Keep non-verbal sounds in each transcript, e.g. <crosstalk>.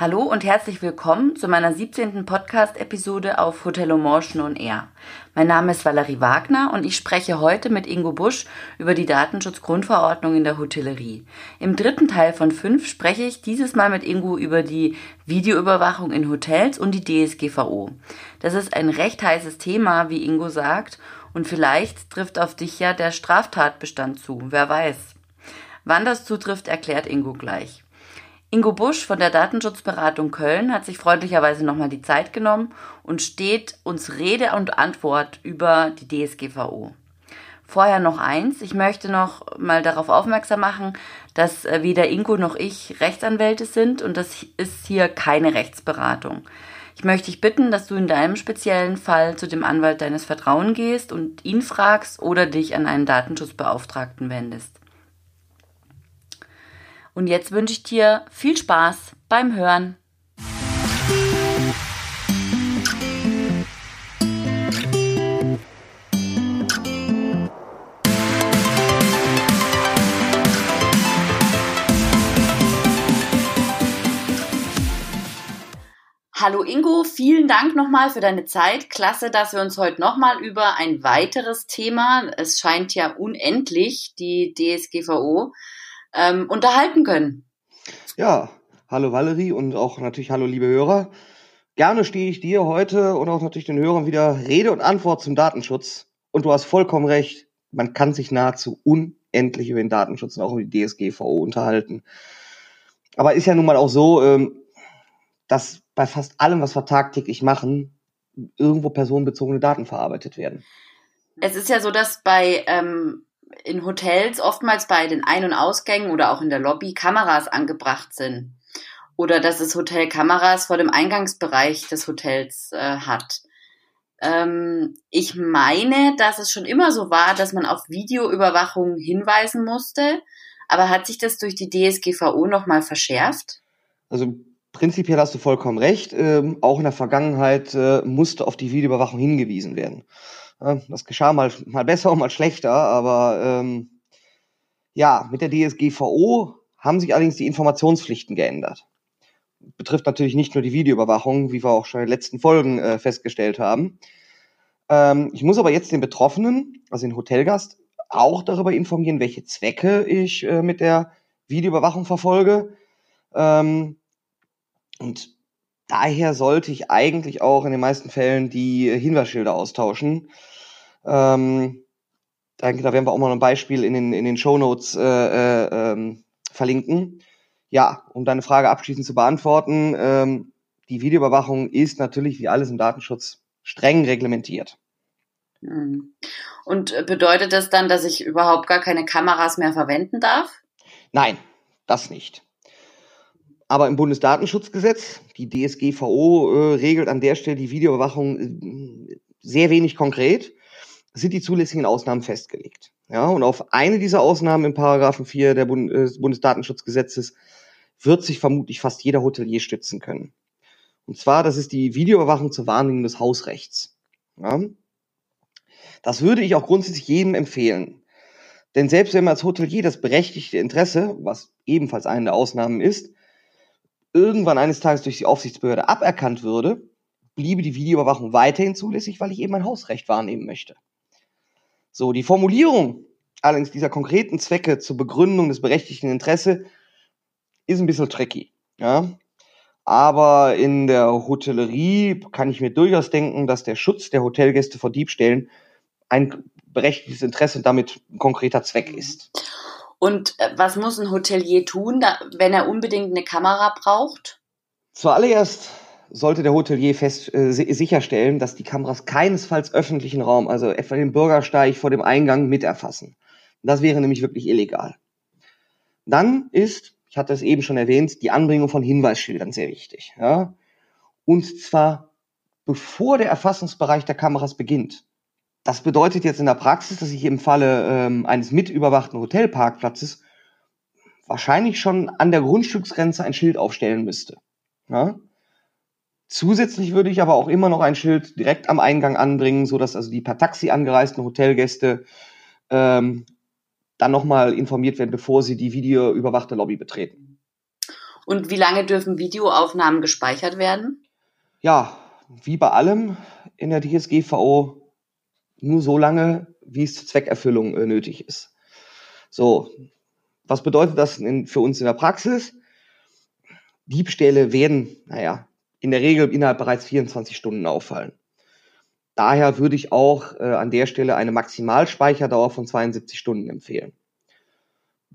Hallo und herzlich willkommen zu meiner 17. Podcast-Episode auf Hotel Motion on Air. Mein Name ist Valerie Wagner und ich spreche heute mit Ingo Busch über die Datenschutzgrundverordnung in der Hotellerie. Im dritten Teil von fünf spreche ich dieses Mal mit Ingo über die Videoüberwachung in Hotels und die DSGVO. Das ist ein recht heißes Thema, wie Ingo sagt, und vielleicht trifft auf dich ja der Straftatbestand zu, wer weiß. Wann das zutrifft, erklärt Ingo gleich. Ingo Busch von der Datenschutzberatung Köln hat sich freundlicherweise nochmal die Zeit genommen und steht uns Rede und Antwort über die DSGVO. Vorher noch eins. Ich möchte noch mal darauf aufmerksam machen, dass äh, weder Ingo noch ich Rechtsanwälte sind und das ist hier keine Rechtsberatung. Ich möchte dich bitten, dass du in deinem speziellen Fall zu dem Anwalt deines Vertrauens gehst und ihn fragst oder dich an einen Datenschutzbeauftragten wendest. Und jetzt wünsche ich dir viel Spaß beim Hören. Hallo Ingo, vielen Dank nochmal für deine Zeit. Klasse, dass wir uns heute nochmal über ein weiteres Thema, es scheint ja unendlich, die DSGVO, ähm, unterhalten können. Ja, hallo Valerie und auch natürlich hallo liebe Hörer. Gerne stehe ich dir heute und auch natürlich den Hörern wieder Rede und Antwort zum Datenschutz. Und du hast vollkommen recht, man kann sich nahezu unendlich über den Datenschutz und auch über die DSGVO unterhalten. Aber ist ja nun mal auch so, ähm, dass bei fast allem, was wir tagtäglich machen, irgendwo personenbezogene Daten verarbeitet werden. Es ist ja so, dass bei ähm, in Hotels oftmals bei den Ein- und Ausgängen oder auch in der Lobby Kameras angebracht sind. Oder dass das Hotel Kameras vor dem Eingangsbereich des Hotels äh, hat. Ähm, ich meine, dass es schon immer so war, dass man auf Videoüberwachung hinweisen musste. Aber hat sich das durch die DSGVO nochmal verschärft? Also prinzipiell hast du vollkommen recht. Ähm, auch in der Vergangenheit äh, musste auf die Videoüberwachung hingewiesen werden. Das geschah mal, mal besser und <laughs> mal schlechter, aber ähm, ja, mit der DSGVO haben sich allerdings die Informationspflichten geändert. Betrifft natürlich nicht nur die Videoüberwachung, wie wir auch schon in den letzten Folgen äh, festgestellt haben. Ähm, ich muss aber jetzt den Betroffenen, also den Hotelgast, auch darüber informieren, welche Zwecke ich äh, mit der Videoüberwachung verfolge. Ähm, und daher sollte ich eigentlich auch in den meisten Fällen die Hinweisschilder austauschen. Ähm, da, da werden wir auch mal ein Beispiel in den, in den Show Notes äh, äh, ähm, verlinken. Ja, um deine Frage abschließend zu beantworten, ähm, die Videoüberwachung ist natürlich wie alles im Datenschutz streng reglementiert. Hm. Und bedeutet das dann, dass ich überhaupt gar keine Kameras mehr verwenden darf? Nein, das nicht. Aber im Bundesdatenschutzgesetz, die DSGVO, äh, regelt an der Stelle die Videoüberwachung äh, sehr wenig konkret sind die zulässigen Ausnahmen festgelegt. Ja, und auf eine dieser Ausnahmen im Paragraphen 4 der Bund äh, Bundesdatenschutzgesetzes wird sich vermutlich fast jeder Hotelier stützen können. Und zwar, das ist die Videoüberwachung zur Wahrnehmung des Hausrechts. Ja. Das würde ich auch grundsätzlich jedem empfehlen. Denn selbst wenn man als Hotelier das berechtigte Interesse, was ebenfalls eine der Ausnahmen ist, irgendwann eines Tages durch die Aufsichtsbehörde aberkannt würde, bliebe die Videoüberwachung weiterhin zulässig, weil ich eben mein Hausrecht wahrnehmen möchte. So, die Formulierung allerdings dieser konkreten Zwecke zur Begründung des berechtigten Interesse ist ein bisschen tricky. Ja? Aber in der Hotellerie kann ich mir durchaus denken, dass der Schutz der Hotelgäste vor Diebstählen ein berechtigtes Interesse und damit ein konkreter Zweck ist. Und äh, was muss ein Hotelier tun, wenn er unbedingt eine Kamera braucht? Zuallererst sollte der Hotelier fest äh, sicherstellen, dass die Kameras keinesfalls öffentlichen Raum, also etwa den Bürgersteig vor dem Eingang miterfassen. Das wäre nämlich wirklich illegal. Dann ist, ich hatte es eben schon erwähnt, die Anbringung von Hinweisschildern sehr wichtig. Ja? Und zwar bevor der Erfassungsbereich der Kameras beginnt. Das bedeutet jetzt in der Praxis, dass ich im Falle ähm, eines mitüberwachten Hotelparkplatzes wahrscheinlich schon an der Grundstücksgrenze ein Schild aufstellen müsste. Ja? Zusätzlich würde ich aber auch immer noch ein Schild direkt am Eingang anbringen, so dass also die per Taxi angereisten Hotelgäste ähm, dann nochmal informiert werden, bevor sie die videoüberwachte Lobby betreten. Und wie lange dürfen Videoaufnahmen gespeichert werden? Ja, wie bei allem in der DSGVO nur so lange, wie es zur Zweckerfüllung äh, nötig ist. So, was bedeutet das in, für uns in der Praxis? Diebstähle werden, naja, in der Regel innerhalb bereits 24 Stunden auffallen. Daher würde ich auch äh, an der Stelle eine Maximalspeicherdauer von 72 Stunden empfehlen.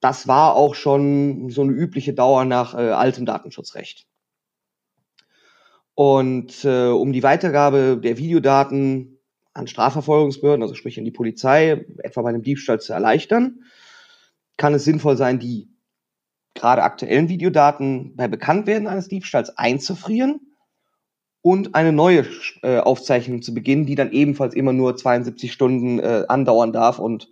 Das war auch schon so eine übliche Dauer nach äh, altem Datenschutzrecht. Und äh, um die Weitergabe der Videodaten an Strafverfolgungsbehörden, also sprich an die Polizei, etwa bei einem Diebstahl zu erleichtern, kann es sinnvoll sein, die gerade aktuellen Videodaten bei Bekanntwerden eines Diebstahls einzufrieren und eine neue äh, Aufzeichnung zu beginnen, die dann ebenfalls immer nur 72 Stunden äh, andauern darf und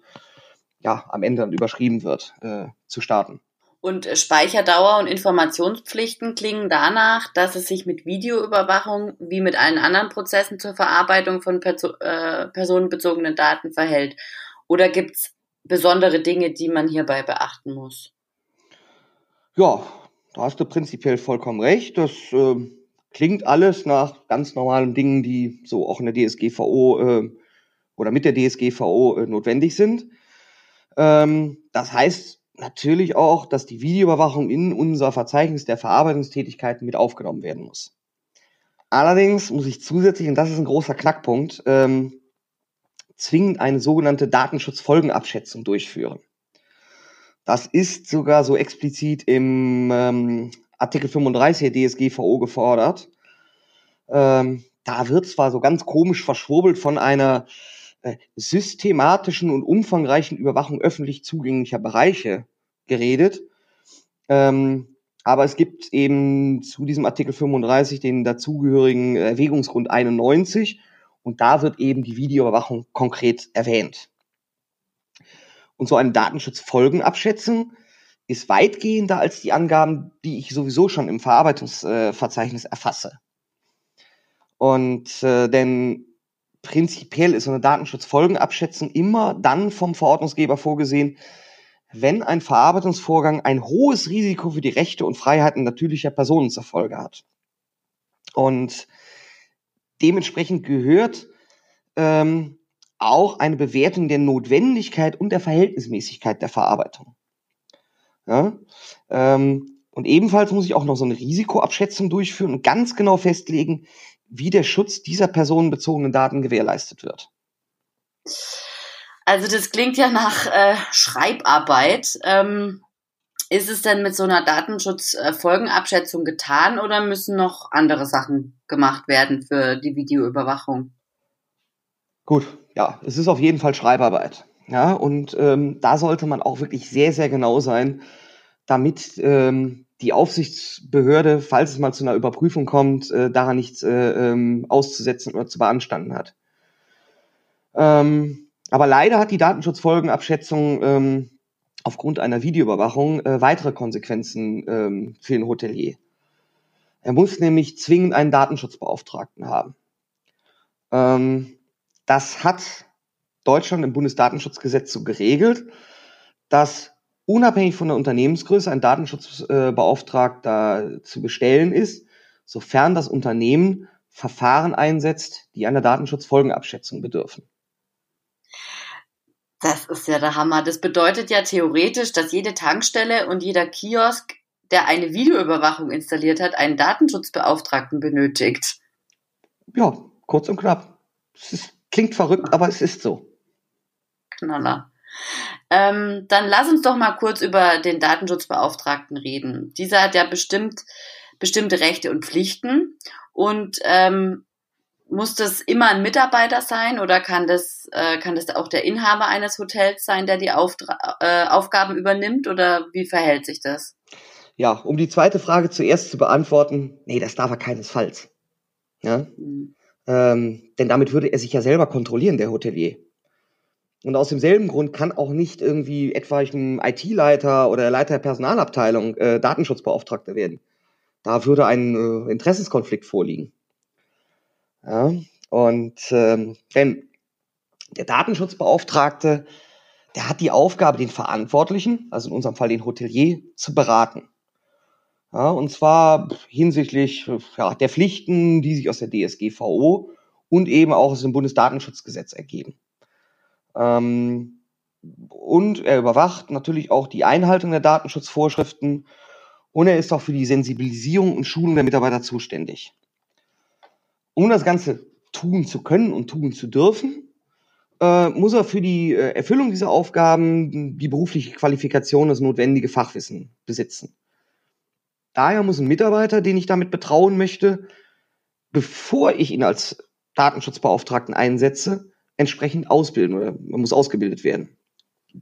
ja, am Ende dann überschrieben wird, äh, zu starten. Und Speicherdauer und Informationspflichten klingen danach, dass es sich mit Videoüberwachung wie mit allen anderen Prozessen zur Verarbeitung von perso äh, personenbezogenen Daten verhält. Oder gibt es besondere Dinge, die man hierbei beachten muss? Ja, da hast du prinzipiell vollkommen recht. Das äh, klingt alles nach ganz normalen Dingen, die so auch in der DSGVO äh, oder mit der DSGVO äh, notwendig sind. Ähm, das heißt natürlich auch, dass die Videoüberwachung in unser Verzeichnis der Verarbeitungstätigkeiten mit aufgenommen werden muss. Allerdings muss ich zusätzlich, und das ist ein großer Knackpunkt, ähm, zwingend eine sogenannte Datenschutzfolgenabschätzung durchführen. Das ist sogar so explizit im ähm, Artikel 35 der DSGVO gefordert. Ähm, da wird zwar so ganz komisch verschwurbelt von einer äh, systematischen und umfangreichen Überwachung öffentlich zugänglicher Bereiche geredet. Ähm, aber es gibt eben zu diesem Artikel 35 den dazugehörigen Erwägungsgrund 91 und da wird eben die Videoüberwachung konkret erwähnt. Und so eine Datenschutzfolgenabschätzung ist weitgehender als die Angaben, die ich sowieso schon im Verarbeitungsverzeichnis erfasse. Und äh, denn prinzipiell ist so eine Datenschutzfolgenabschätzung immer dann vom Verordnungsgeber vorgesehen, wenn ein Verarbeitungsvorgang ein hohes Risiko für die Rechte und Freiheiten natürlicher Personen zur Folge hat. Und dementsprechend gehört ähm, auch eine Bewertung der Notwendigkeit und der Verhältnismäßigkeit der Verarbeitung. Ja? Ähm, und ebenfalls muss ich auch noch so eine Risikoabschätzung durchführen und ganz genau festlegen, wie der Schutz dieser personenbezogenen Daten gewährleistet wird. Also das klingt ja nach äh, Schreibarbeit. Ähm, ist es denn mit so einer Datenschutzfolgenabschätzung getan oder müssen noch andere Sachen gemacht werden für die Videoüberwachung? Gut, ja, es ist auf jeden Fall Schreibarbeit. Ja, und ähm, da sollte man auch wirklich sehr, sehr genau sein, damit ähm, die Aufsichtsbehörde, falls es mal zu einer Überprüfung kommt, äh, daran nichts äh, ähm, auszusetzen oder zu beanstanden hat. Ähm, aber leider hat die Datenschutzfolgenabschätzung ähm, aufgrund einer Videoüberwachung äh, weitere Konsequenzen ähm, für den Hotelier. Er muss nämlich zwingend einen Datenschutzbeauftragten haben. Ähm, das hat Deutschland im Bundesdatenschutzgesetz so geregelt, dass unabhängig von der Unternehmensgröße ein Datenschutzbeauftragter zu bestellen ist, sofern das Unternehmen Verfahren einsetzt, die einer Datenschutzfolgenabschätzung bedürfen. Das ist ja der Hammer. Das bedeutet ja theoretisch, dass jede Tankstelle und jeder Kiosk, der eine Videoüberwachung installiert hat, einen Datenschutzbeauftragten benötigt. Ja, kurz und knapp. Es ist, klingt verrückt, aber es ist so. Knaller. Ähm, dann lass uns doch mal kurz über den Datenschutzbeauftragten reden. Dieser hat ja bestimmt bestimmte Rechte und Pflichten. Und ähm, muss das immer ein Mitarbeiter sein oder kann das, äh, kann das auch der Inhaber eines Hotels sein, der die Auftra äh, Aufgaben übernimmt oder wie verhält sich das? Ja, um die zweite Frage zuerst zu beantworten, nee, das darf er keinesfalls. Ja? Mhm. Ähm, denn damit würde er sich ja selber kontrollieren, der Hotelier. Und aus demselben Grund kann auch nicht irgendwie etwa ein IT-Leiter oder Leiter der Personalabteilung äh, Datenschutzbeauftragter werden. Da würde ein äh, Interessenskonflikt vorliegen. Ja, und ähm, denn der Datenschutzbeauftragte, der hat die Aufgabe, den Verantwortlichen, also in unserem Fall den Hotelier, zu beraten. Ja, und zwar hinsichtlich ja, der Pflichten, die sich aus der DSGVO und eben auch aus dem Bundesdatenschutzgesetz ergeben. Ähm, und er überwacht natürlich auch die Einhaltung der Datenschutzvorschriften und er ist auch für die Sensibilisierung und Schulung der Mitarbeiter zuständig. Um das Ganze tun zu können und tun zu dürfen, äh, muss er für die äh, Erfüllung dieser Aufgaben die berufliche Qualifikation, das notwendige Fachwissen besitzen. Daher muss ein Mitarbeiter, den ich damit betrauen möchte, bevor ich ihn als Datenschutzbeauftragten einsetze, entsprechend ausbilden oder man muss ausgebildet werden.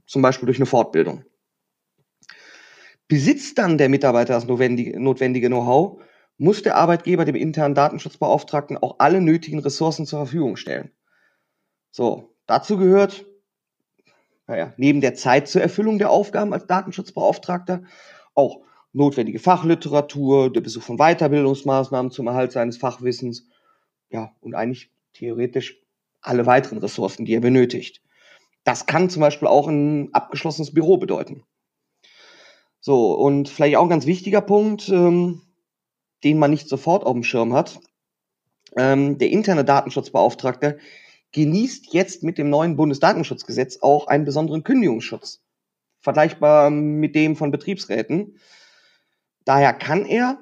Zum Beispiel durch eine Fortbildung. Besitzt dann der Mitarbeiter das notwendige, Know-how, muss der Arbeitgeber dem internen Datenschutzbeauftragten auch alle nötigen Ressourcen zur Verfügung stellen. So, dazu gehört, naja, neben der Zeit zur Erfüllung der Aufgaben als Datenschutzbeauftragter auch notwendige Fachliteratur, der Besuch von Weiterbildungsmaßnahmen zum Erhalt seines Fachwissens, ja, und eigentlich theoretisch alle weiteren Ressourcen, die er benötigt. Das kann zum Beispiel auch ein abgeschlossenes Büro bedeuten. So, und vielleicht auch ein ganz wichtiger Punkt, ähm, den man nicht sofort auf dem Schirm hat. Ähm, der interne Datenschutzbeauftragte genießt jetzt mit dem neuen Bundesdatenschutzgesetz auch einen besonderen Kündigungsschutz, vergleichbar mit dem von Betriebsräten. Daher kann er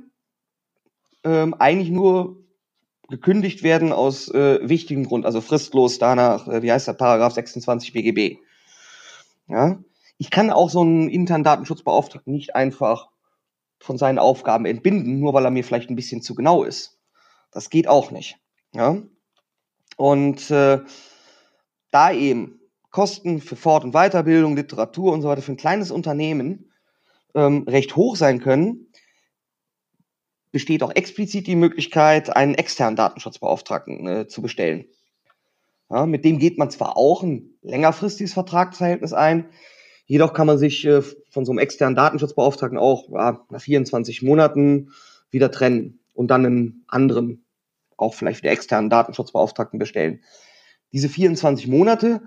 ähm, eigentlich nur gekündigt werden aus äh, wichtigem Grund, also fristlos danach, äh, wie heißt der Paragraph 26 BGB. Ja, ich kann auch so einen internen Datenschutzbeauftragten nicht einfach von seinen Aufgaben entbinden, nur weil er mir vielleicht ein bisschen zu genau ist. Das geht auch nicht. Ja? Und äh, da eben Kosten für Fort- und Weiterbildung, Literatur und so weiter für ein kleines Unternehmen ähm, recht hoch sein können, besteht auch explizit die Möglichkeit, einen externen Datenschutzbeauftragten äh, zu bestellen. Ja, mit dem geht man zwar auch ein längerfristiges Vertragsverhältnis ein, Jedoch kann man sich äh, von so einem externen Datenschutzbeauftragten auch ja, nach 24 Monaten wieder trennen und dann einen anderen, auch vielleicht wieder externen Datenschutzbeauftragten bestellen. Diese 24 Monate,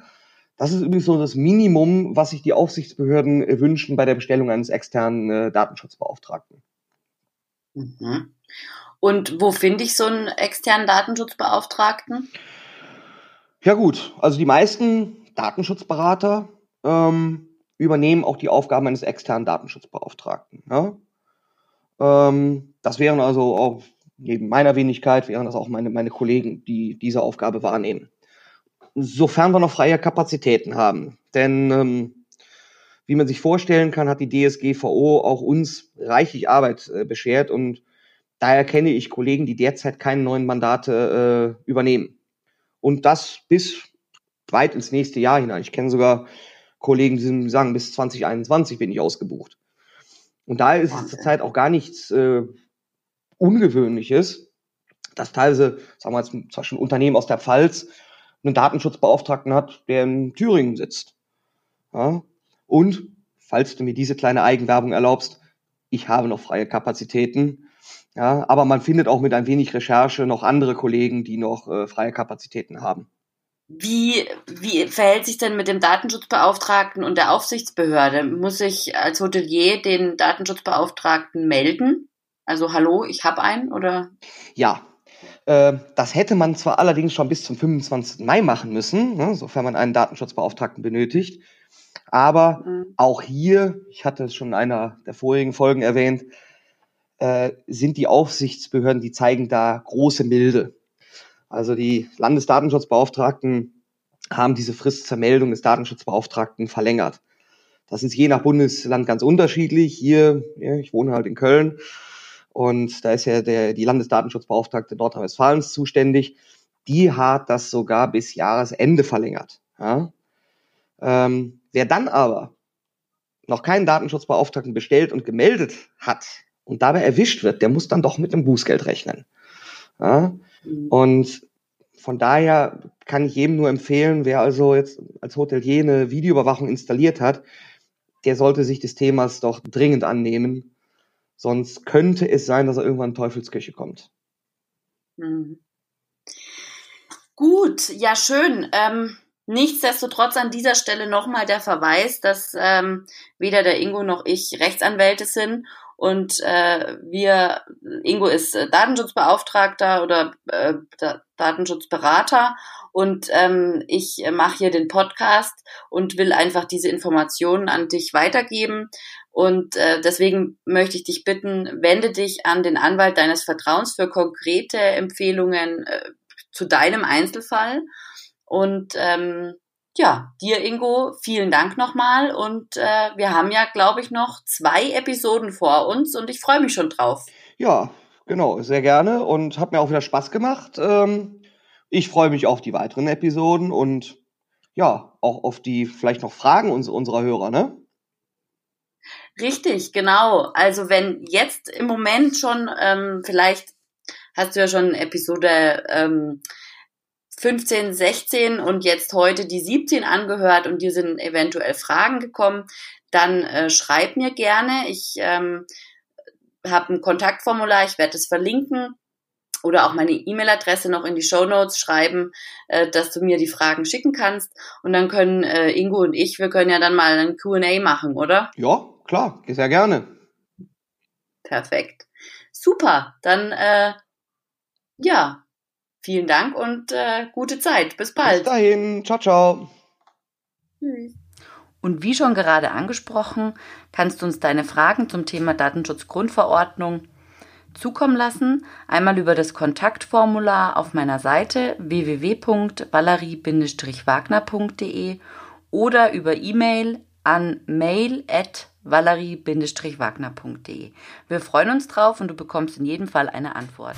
das ist übrigens so das Minimum, was sich die Aufsichtsbehörden äh, wünschen bei der Bestellung eines externen äh, Datenschutzbeauftragten. Mhm. Und wo finde ich so einen externen Datenschutzbeauftragten? Ja gut, also die meisten Datenschutzberater ähm, übernehmen auch die Aufgaben eines externen Datenschutzbeauftragten. Ja? Ähm, das wären also auch, neben meiner Wenigkeit, wären das auch meine, meine Kollegen, die diese Aufgabe wahrnehmen. Sofern wir noch freie Kapazitäten haben. Denn ähm, wie man sich vorstellen kann, hat die DSGVO auch uns reichlich Arbeit äh, beschert und daher kenne ich Kollegen, die derzeit keine neuen Mandate äh, übernehmen. Und das bis weit ins nächste Jahr hinein. Ich kenne sogar Kollegen, die sagen, bis 2021 bin ich ausgebucht. Und da ist es zurzeit auch gar nichts äh, Ungewöhnliches, dass teilweise, sagen wir jetzt zum Beispiel ein Unternehmen aus der Pfalz einen Datenschutzbeauftragten hat, der in Thüringen sitzt. Ja? Und, falls du mir diese kleine Eigenwerbung erlaubst, ich habe noch freie Kapazitäten. Ja, aber man findet auch mit ein wenig Recherche noch andere Kollegen, die noch äh, freie Kapazitäten haben. Wie, wie verhält sich denn mit dem Datenschutzbeauftragten und der Aufsichtsbehörde? Muss ich als Hotelier den Datenschutzbeauftragten melden? Also hallo, ich habe einen oder? Ja, äh, das hätte man zwar allerdings schon bis zum 25. Mai machen müssen, ne, sofern man einen Datenschutzbeauftragten benötigt. Aber mhm. auch hier, ich hatte es schon in einer der vorigen Folgen erwähnt, äh, sind die Aufsichtsbehörden, die zeigen da große Milde. Also die Landesdatenschutzbeauftragten haben diese Frist zur Meldung des Datenschutzbeauftragten verlängert. Das ist je nach Bundesland ganz unterschiedlich. Hier, ja, ich wohne halt in Köln und da ist ja der, die Landesdatenschutzbeauftragte Nordrhein-Westfalens zuständig. Die hat das sogar bis Jahresende verlängert. Ja? Ähm, wer dann aber noch keinen Datenschutzbeauftragten bestellt und gemeldet hat und dabei erwischt wird, der muss dann doch mit einem Bußgeld rechnen. Ja? Mhm. Und von daher kann ich jedem nur empfehlen, wer also jetzt als Hotelier eine Videoüberwachung installiert hat, der sollte sich des Themas doch dringend annehmen. Sonst könnte es sein, dass er irgendwann in Teufelsküche kommt. Mhm. Gut, ja schön. Ähm, nichtsdestotrotz an dieser Stelle nochmal der Verweis, dass ähm, weder der Ingo noch ich Rechtsanwälte sind Und äh, wir, Ingo ist äh, Datenschutzbeauftragter oder äh, Datenschutzberater und ähm, ich mache hier den Podcast und will einfach diese Informationen an dich weitergeben. Und äh, deswegen möchte ich dich bitten, wende dich an den Anwalt deines Vertrauens für konkrete Empfehlungen äh, zu deinem Einzelfall. Und ähm, ja, dir Ingo, vielen Dank nochmal und äh, wir haben ja, glaube ich, noch zwei Episoden vor uns und ich freue mich schon drauf. Ja, genau, sehr gerne und hat mir auch wieder Spaß gemacht. Ähm, ich freue mich auf die weiteren Episoden und ja, auch auf die vielleicht noch Fragen uns, unserer Hörer, ne? Richtig, genau. Also wenn jetzt im Moment schon, ähm, vielleicht hast du ja schon Episode ähm, 15, 16 und jetzt heute die 17 angehört und dir sind eventuell Fragen gekommen, dann äh, schreib mir gerne. Ich ähm, habe ein Kontaktformular, ich werde es verlinken oder auch meine E-Mail-Adresse noch in die Show Notes schreiben, äh, dass du mir die Fragen schicken kannst und dann können äh, Ingo und ich, wir können ja dann mal ein Q&A machen, oder? Ja, klar, sehr gerne. Perfekt. Super, dann äh, ja, Vielen Dank und äh, gute Zeit. Bis bald. Bis dahin. Ciao, ciao. Und wie schon gerade angesprochen, kannst du uns deine Fragen zum Thema Datenschutzgrundverordnung zukommen lassen. Einmal über das Kontaktformular auf meiner Seite www.valerie-wagner.de oder über E-Mail an mail at valerie-wagner.de. Wir freuen uns drauf und du bekommst in jedem Fall eine Antwort.